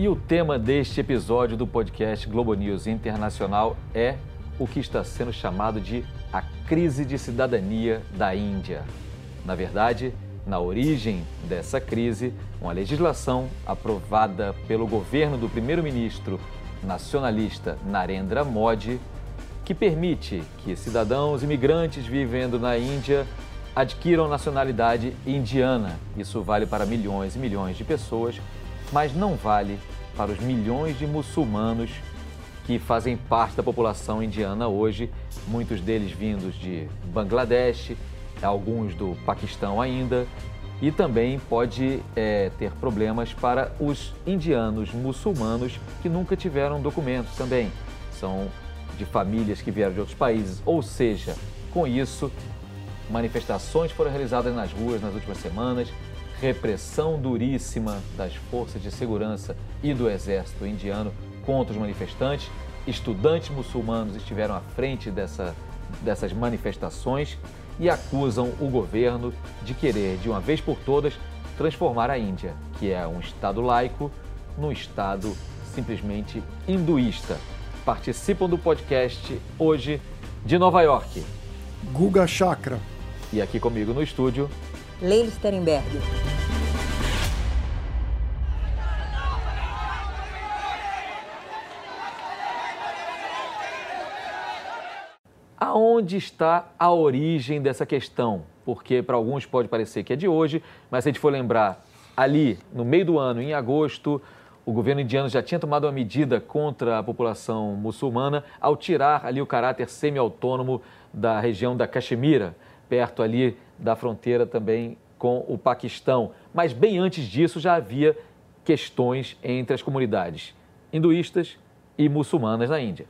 E o tema deste episódio do podcast Globo News Internacional é o que está sendo chamado de a crise de cidadania da Índia. Na verdade, na origem dessa crise, uma legislação aprovada pelo governo do primeiro-ministro nacionalista Narendra Modi, que permite que cidadãos imigrantes vivendo na Índia adquiram nacionalidade indiana. Isso vale para milhões e milhões de pessoas, mas não vale para os milhões de muçulmanos que fazem parte da população indiana hoje, muitos deles vindos de Bangladesh, alguns do Paquistão ainda, e também pode é, ter problemas para os indianos muçulmanos que nunca tiveram documentos também. São de famílias que vieram de outros países, ou seja, com isso, manifestações foram realizadas nas ruas nas últimas semanas, repressão duríssima das forças de segurança e do exército indiano contra os manifestantes. Estudantes muçulmanos estiveram à frente dessa, dessas manifestações e acusam o governo de querer, de uma vez por todas, transformar a Índia, que é um Estado laico, num Estado simplesmente hinduísta. Participam do podcast hoje de Nova York. Guga Chakra. E aqui comigo no estúdio, Leila Sterenberg. Aonde está a origem dessa questão? Porque para alguns pode parecer que é de hoje, mas se a gente for lembrar, ali no meio do ano, em agosto, o governo indiano já tinha tomado uma medida contra a população muçulmana ao tirar ali o caráter semi-autônomo da região da Caxemira, perto ali da fronteira também com o Paquistão. Mas bem antes disso já havia questões entre as comunidades hinduístas e muçulmanas na Índia.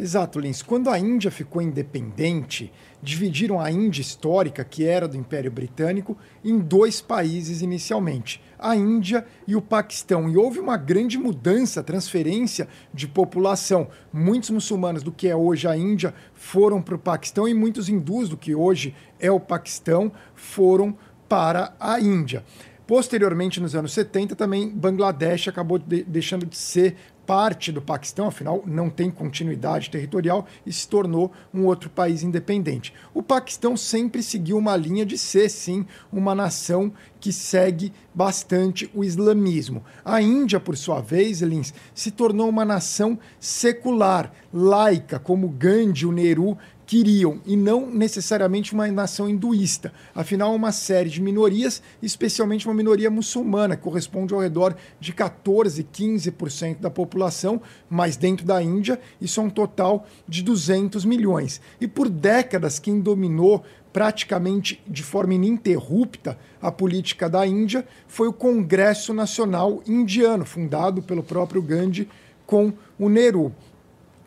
Exato, Lins. Quando a Índia ficou independente, dividiram a Índia histórica, que era do Império Britânico, em dois países inicialmente, a Índia e o Paquistão. E houve uma grande mudança, transferência de população. Muitos muçulmanos do que é hoje a Índia foram para o Paquistão e muitos hindus do que hoje é o Paquistão foram para a Índia. Posteriormente, nos anos 70, também Bangladesh acabou de deixando de ser parte do Paquistão, afinal não tem continuidade territorial e se tornou um outro país independente. O Paquistão sempre seguiu uma linha de ser, sim, uma nação que segue bastante o islamismo. A Índia, por sua vez, Lins, se tornou uma nação secular, laica, como Gandhi, o Nehru queriam, e não necessariamente uma nação hinduísta. Afinal, uma série de minorias, especialmente uma minoria muçulmana, que corresponde ao redor de 14, 15% da população, mas dentro da Índia, isso é um total de 200 milhões. E por décadas, quem dominou praticamente de forma ininterrupta a política da Índia foi o Congresso Nacional Indiano, fundado pelo próprio Gandhi com o Nehru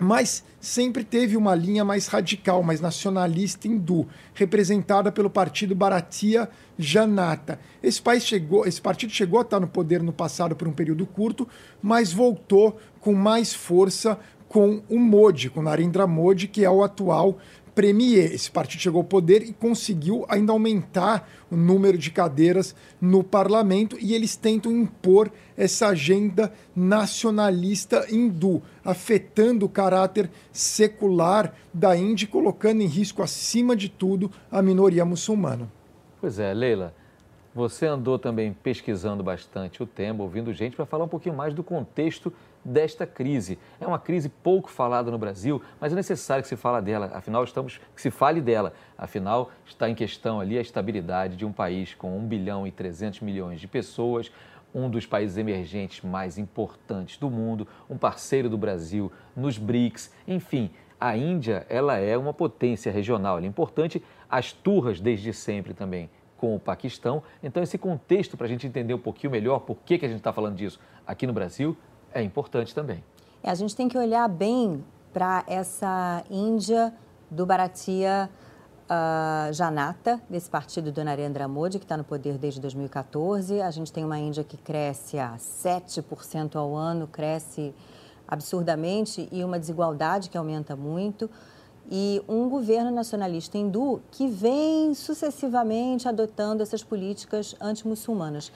mas sempre teve uma linha mais radical, mais nacionalista hindu, representada pelo partido Bharatiya Janata. Esse, país chegou, esse partido chegou a estar no poder no passado por um período curto, mas voltou com mais força com o Modi, com Narendra Modi, que é o atual premier. Esse partido chegou ao poder e conseguiu ainda aumentar o número de cadeiras no parlamento e eles tentam impor essa agenda nacionalista hindu, afetando o caráter secular da Índia e colocando em risco, acima de tudo, a minoria muçulmana. Pois é, Leila. Você andou também pesquisando bastante o tema, ouvindo gente para falar um pouquinho mais do contexto desta crise. É uma crise pouco falada no Brasil, mas é necessário que se fale dela, afinal estamos que se fale dela. Afinal, está em questão ali a estabilidade de um país com 1 bilhão e 300 milhões de pessoas, um dos países emergentes mais importantes do mundo, um parceiro do Brasil nos BRICS, enfim, a Índia, ela é uma potência regional, ela é importante, as turras desde sempre também com o Paquistão. Então, esse contexto, para a gente entender um pouquinho melhor por que, que a gente está falando disso aqui no Brasil, é importante também. É, a gente tem que olhar bem para essa Índia do Bharatiya uh, Janata, desse partido do Narendra Modi, que está no poder desde 2014. A gente tem uma Índia que cresce a 7% ao ano, cresce absurdamente, e uma desigualdade que aumenta muito. E um governo nacionalista hindu que vem sucessivamente adotando essas políticas anti-muçulmanas.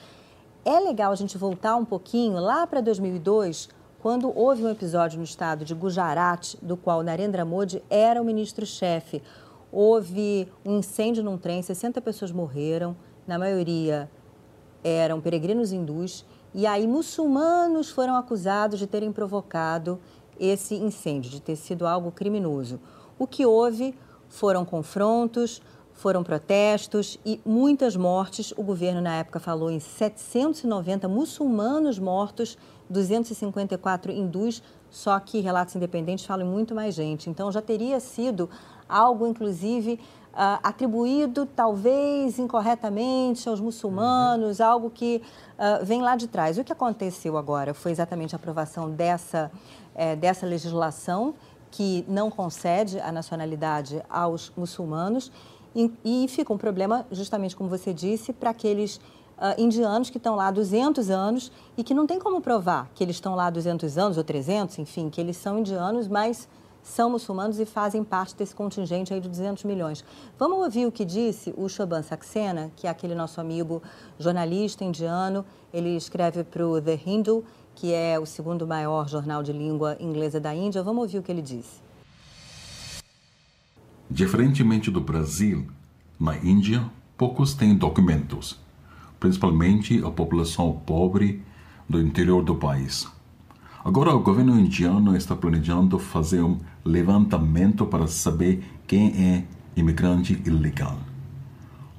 É legal a gente voltar um pouquinho lá para 2002, quando houve um episódio no estado de Gujarat, do qual Narendra Modi era o ministro-chefe. Houve um incêndio num trem, 60 pessoas morreram, na maioria eram peregrinos hindus, e aí muçulmanos foram acusados de terem provocado esse incêndio, de ter sido algo criminoso. O que houve foram confrontos, foram protestos e muitas mortes. O governo, na época, falou em 790 muçulmanos mortos, 254 hindus, só que relatos independentes falam muito mais gente. Então, já teria sido algo, inclusive, Uh, atribuído talvez incorretamente aos muçulmanos, uhum. algo que uh, vem lá de trás. O que aconteceu agora foi exatamente a aprovação dessa, é, dessa legislação que não concede a nacionalidade aos muçulmanos e, e fica um problema, justamente como você disse, para aqueles Uh, indianos que estão lá há 200 anos e que não tem como provar que eles estão lá há 200 anos ou 300, enfim, que eles são indianos, mas são muçulmanos e fazem parte desse contingente aí de 200 milhões. Vamos ouvir o que disse o Shoban Saxena, que é aquele nosso amigo jornalista indiano. Ele escreve para o The Hindu, que é o segundo maior jornal de língua inglesa da Índia. Vamos ouvir o que ele disse. Diferentemente do Brasil, na Índia, poucos têm documentos, principalmente a população pobre do interior do país. Agora, o governo indiano está planejando fazer um levantamento para saber quem é imigrante ilegal.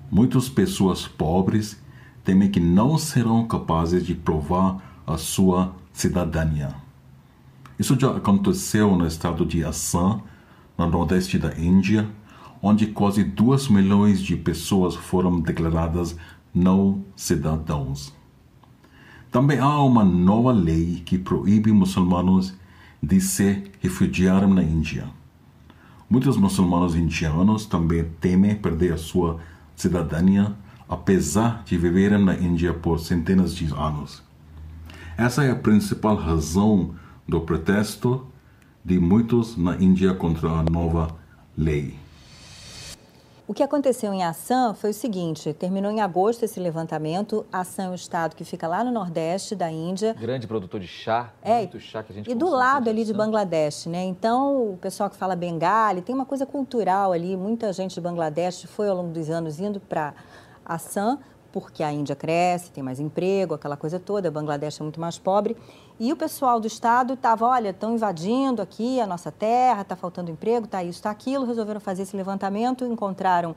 Muitas pessoas pobres temem que não serão capazes de provar a sua cidadania. Isso já aconteceu no estado de Assam no nordeste da Índia, onde quase 2 milhões de pessoas foram declaradas não cidadãos. Também há uma nova lei que proíbe muçulmanos de se refugiarem na Índia. Muitos muçulmanos indianos também temem perder a sua cidadania, apesar de viverem na Índia por centenas de anos. Essa é a principal razão do protesto de muitos na Índia contra a nova lei. O que aconteceu em Assam foi o seguinte: terminou em agosto esse levantamento. Assam é um estado que fica lá no nordeste da Índia. Grande produtor de chá, é, muito chá que a gente E do lado ali de Bangladesh, né? Então, o pessoal que fala bengali, tem uma coisa cultural ali. Muita gente de Bangladesh foi ao longo dos anos indo para Assam porque a Índia cresce, tem mais emprego, aquela coisa toda, Bangladesh é muito mais pobre. E o pessoal do Estado estava, olha, estão invadindo aqui a nossa terra, está faltando emprego, está isso, está aquilo. Resolveram fazer esse levantamento, encontraram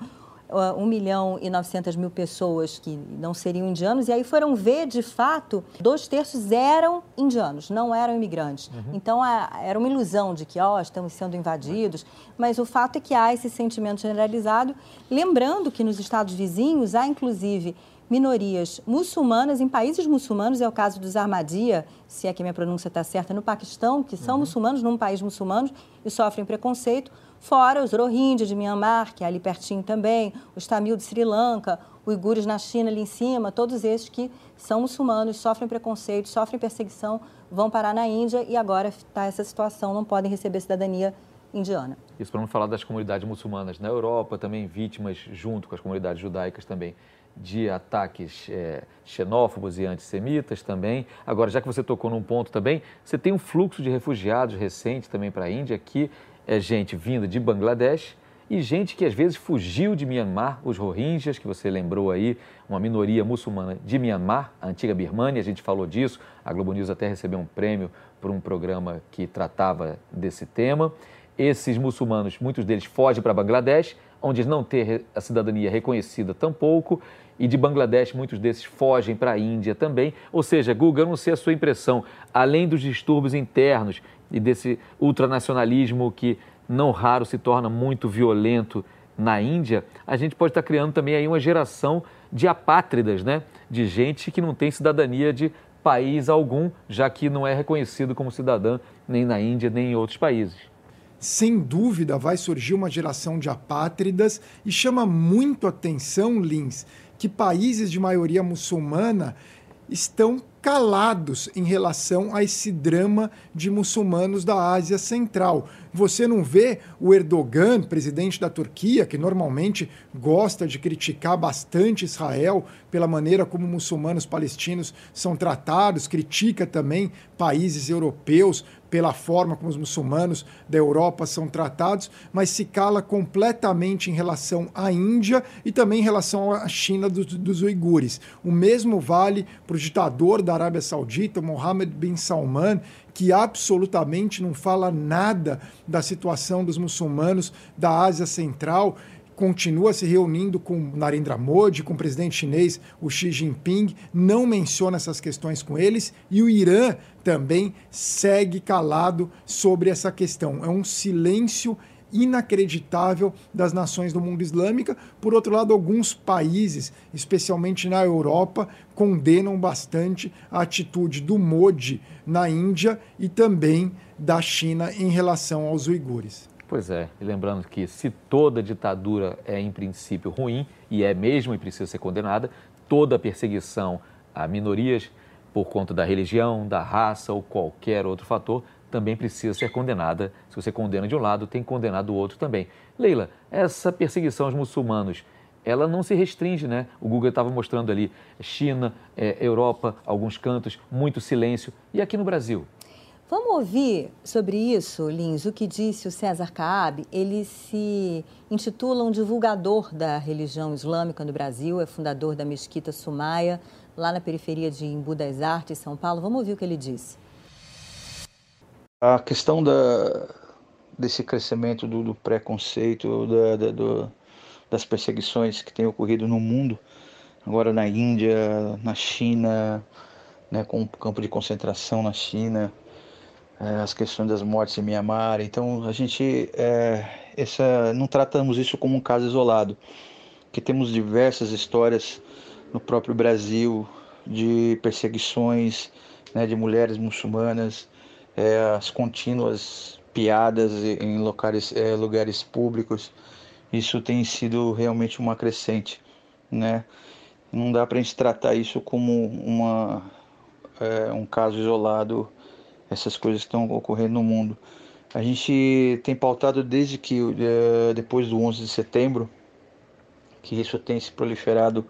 1 milhão e 900 mil pessoas que não seriam indianos, e aí foram ver, de fato, dois terços eram indianos, não eram imigrantes. Uhum. Então, era uma ilusão de que, ó, oh, estamos sendo invadidos, mas o fato é que há esse sentimento generalizado, lembrando que nos estados vizinhos há, inclusive, minorias muçulmanas em países muçulmanos, é o caso dos Ahmadiyya, se é que minha pronúncia está certa, no Paquistão, que são uhum. muçulmanos num país muçulmano e sofrem preconceito, fora os Rohingyas de Myanmar, que é ali pertinho também, os Tamil de Sri Lanka, uigures na China ali em cima, todos esses que são muçulmanos, sofrem preconceito, sofrem perseguição, vão parar na Índia e agora está essa situação, não podem receber cidadania indiana. Isso para não falar das comunidades muçulmanas na Europa, também vítimas junto com as comunidades judaicas também de ataques é, xenófobos e antissemitas também. Agora, já que você tocou num ponto também, você tem um fluxo de refugiados recente também para a Índia, que é gente vinda de Bangladesh e gente que às vezes fugiu de Myanmar, os Rohingyas, que você lembrou aí, uma minoria muçulmana de Myanmar, a antiga Birmania, a gente falou disso, a Globo News até recebeu um prêmio por um programa que tratava desse tema. Esses muçulmanos, muitos deles fogem para Bangladesh, onde não têm a cidadania reconhecida tampouco, e de Bangladesh muitos desses fogem para a Índia também. Ou seja, Guga, eu não sei a sua impressão, além dos distúrbios internos e desse ultranacionalismo que não raro se torna muito violento na Índia, a gente pode estar criando também aí uma geração de apátridas, né? De gente que não tem cidadania de país algum, já que não é reconhecido como cidadã nem na Índia nem em outros países sem dúvida vai surgir uma geração de apátridas e chama muito atenção, Lins, que países de maioria muçulmana estão calados em relação a esse drama de muçulmanos da Ásia Central. Você não vê o Erdogan, presidente da Turquia, que normalmente gosta de criticar bastante Israel pela maneira como muçulmanos palestinos são tratados, critica também países europeus pela forma como os muçulmanos da Europa são tratados, mas se cala completamente em relação à Índia e também em relação à China dos, dos uigures. O mesmo vale para o ditador da Arábia Saudita, Mohammed bin Salman, que absolutamente não fala nada da situação dos muçulmanos da Ásia Central continua se reunindo com Narendra Modi, com o presidente chinês, o Xi Jinping, não menciona essas questões com eles, e o Irã também segue calado sobre essa questão. É um silêncio inacreditável das nações do mundo islâmico. Por outro lado, alguns países, especialmente na Europa, condenam bastante a atitude do Modi na Índia e também da China em relação aos uigures. Pois é, e lembrando que se toda ditadura é em princípio ruim, e é mesmo e precisa ser condenada, toda perseguição a minorias por conta da religião, da raça ou qualquer outro fator também precisa ser condenada. Se você condena de um lado, tem que condenar do outro também. Leila, essa perseguição aos muçulmanos, ela não se restringe, né? O Google estava mostrando ali China, é, Europa, alguns cantos, muito silêncio. E aqui no Brasil? Vamos ouvir sobre isso, Lins, o que disse o César Caab. Ele se intitula um divulgador da religião islâmica no Brasil, é fundador da Mesquita Sumaia, lá na periferia de Embu das Artes, São Paulo. Vamos ouvir o que ele disse. A questão da, desse crescimento do, do preconceito, da, da, do, das perseguições que têm ocorrido no mundo, agora na Índia, na China, né, com o campo de concentração na China, as questões das mortes em Mianmar. Então a gente é, essa, não tratamos isso como um caso isolado, que temos diversas histórias no próprio Brasil de perseguições né, de mulheres muçulmanas, é, as contínuas piadas em locais, é, lugares públicos. Isso tem sido realmente uma crescente, né? Não dá para a gente tratar isso como uma, é, um caso isolado essas coisas que estão ocorrendo no mundo. A gente tem pautado desde que eh, depois do 11 de setembro que isso tem se proliferado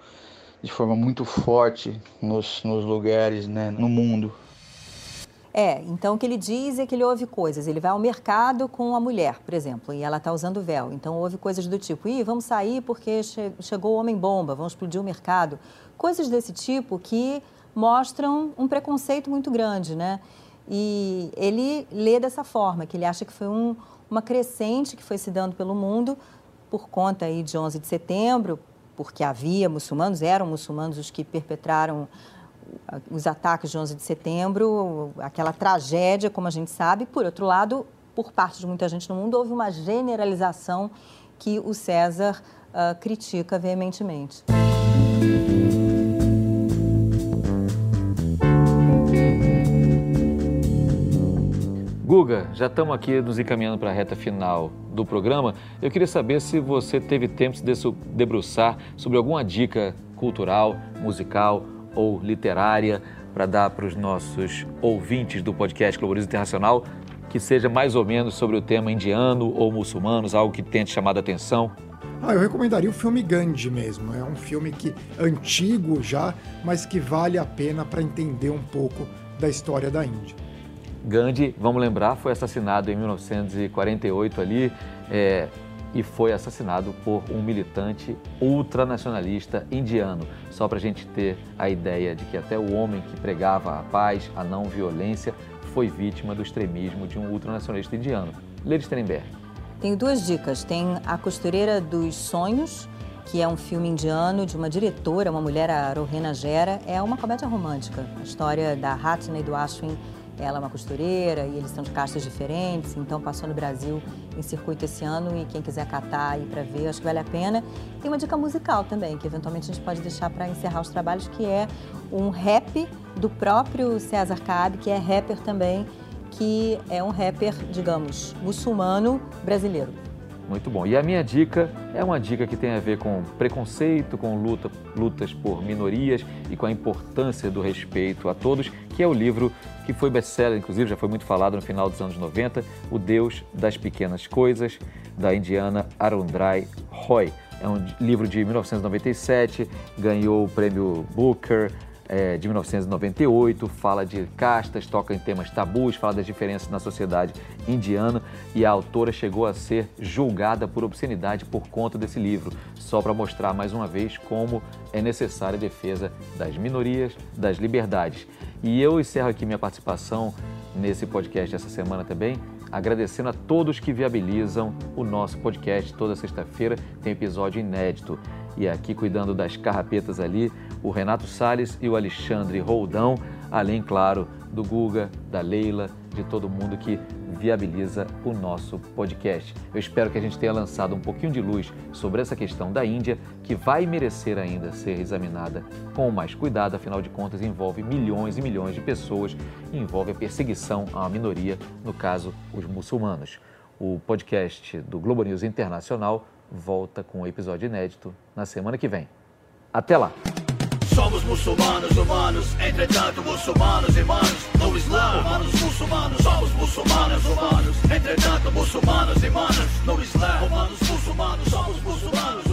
de forma muito forte nos, nos lugares, né, no mundo. É, então o que ele diz é que ele ouve coisas. Ele vai ao mercado com a mulher, por exemplo, e ela está usando véu. Então ouve coisas do tipo: Ih, vamos sair porque che chegou o homem-bomba, vamos explodir o mercado. Coisas desse tipo que mostram um preconceito muito grande, né? E ele lê dessa forma, que ele acha que foi um, uma crescente que foi se dando pelo mundo por conta aí de 11 de setembro, porque havia muçulmanos, eram muçulmanos os que perpetraram os ataques de 11 de setembro, aquela tragédia, como a gente sabe. Por outro lado, por parte de muita gente no mundo, houve uma generalização que o César uh, critica veementemente. Guga, já estamos aqui nos encaminhando para a reta final do programa. Eu queria saber se você teve tempo de se debruçar sobre alguma dica cultural, musical ou literária para dar para os nossos ouvintes do podcast Globalismo Internacional, que seja mais ou menos sobre o tema indiano ou muçulmanos, algo que tenha te chamado a atenção. Ah, eu recomendaria o filme Gandhi mesmo. É um filme que antigo já, mas que vale a pena para entender um pouco da história da Índia. Gandhi, vamos lembrar, foi assassinado em 1948 ali é, e foi assassinado por um militante ultranacionalista indiano. Só para a gente ter a ideia de que até o homem que pregava a paz, a não violência, foi vítima do extremismo de um ultranacionalista indiano. Lady Sternberg. Tenho duas dicas. Tem A Costureira dos Sonhos, que é um filme indiano de uma diretora, uma mulher, a Rohena Gera. É uma comédia romântica. A história da Hatna e do Ashwin ela é uma costureira e eles são de castas diferentes, então passou no Brasil em circuito esse ano e quem quiser catar aí para ver, acho que vale a pena. Tem uma dica musical também, que eventualmente a gente pode deixar para encerrar os trabalhos, que é um rap do próprio César Cabe, que é rapper também, que é um rapper, digamos, muçulmano brasileiro. Muito bom. E a minha dica é uma dica que tem a ver com preconceito, com luta, lutas por minorias e com a importância do respeito a todos, que é o livro que foi best-seller, inclusive já foi muito falado no final dos anos 90, O Deus das Pequenas Coisas, da indiana Arundhati Roy. É um livro de 1997, ganhou o prêmio Booker, é, de 1998, fala de castas, toca em temas tabus, fala das diferenças na sociedade indiana e a autora chegou a ser julgada por obscenidade por conta desse livro, só para mostrar mais uma vez como é necessária a defesa das minorias, das liberdades. E eu encerro aqui minha participação nesse podcast essa semana também, agradecendo a todos que viabilizam o nosso podcast. Toda sexta-feira tem episódio inédito. E aqui cuidando das carrapetas ali, o Renato Sales e o Alexandre Roldão, além, claro, do Guga, da Leila, de todo mundo que viabiliza o nosso podcast. Eu espero que a gente tenha lançado um pouquinho de luz sobre essa questão da Índia, que vai merecer ainda ser examinada com mais cuidado, afinal de contas, envolve milhões e milhões de pessoas, envolve a perseguição a uma minoria, no caso, os muçulmanos. O podcast do Globo News Internacional volta com um episódio inédito na semana que vem. Até lá! Somos muçulmanos humanos, entretanto muçulmanos irmãos no Islã. Humanos muçulmanos, somos muçulmanos humanos, entretanto muçulmanos irmãos no Islã. Humanos muçulmanos, somos muçulmanos.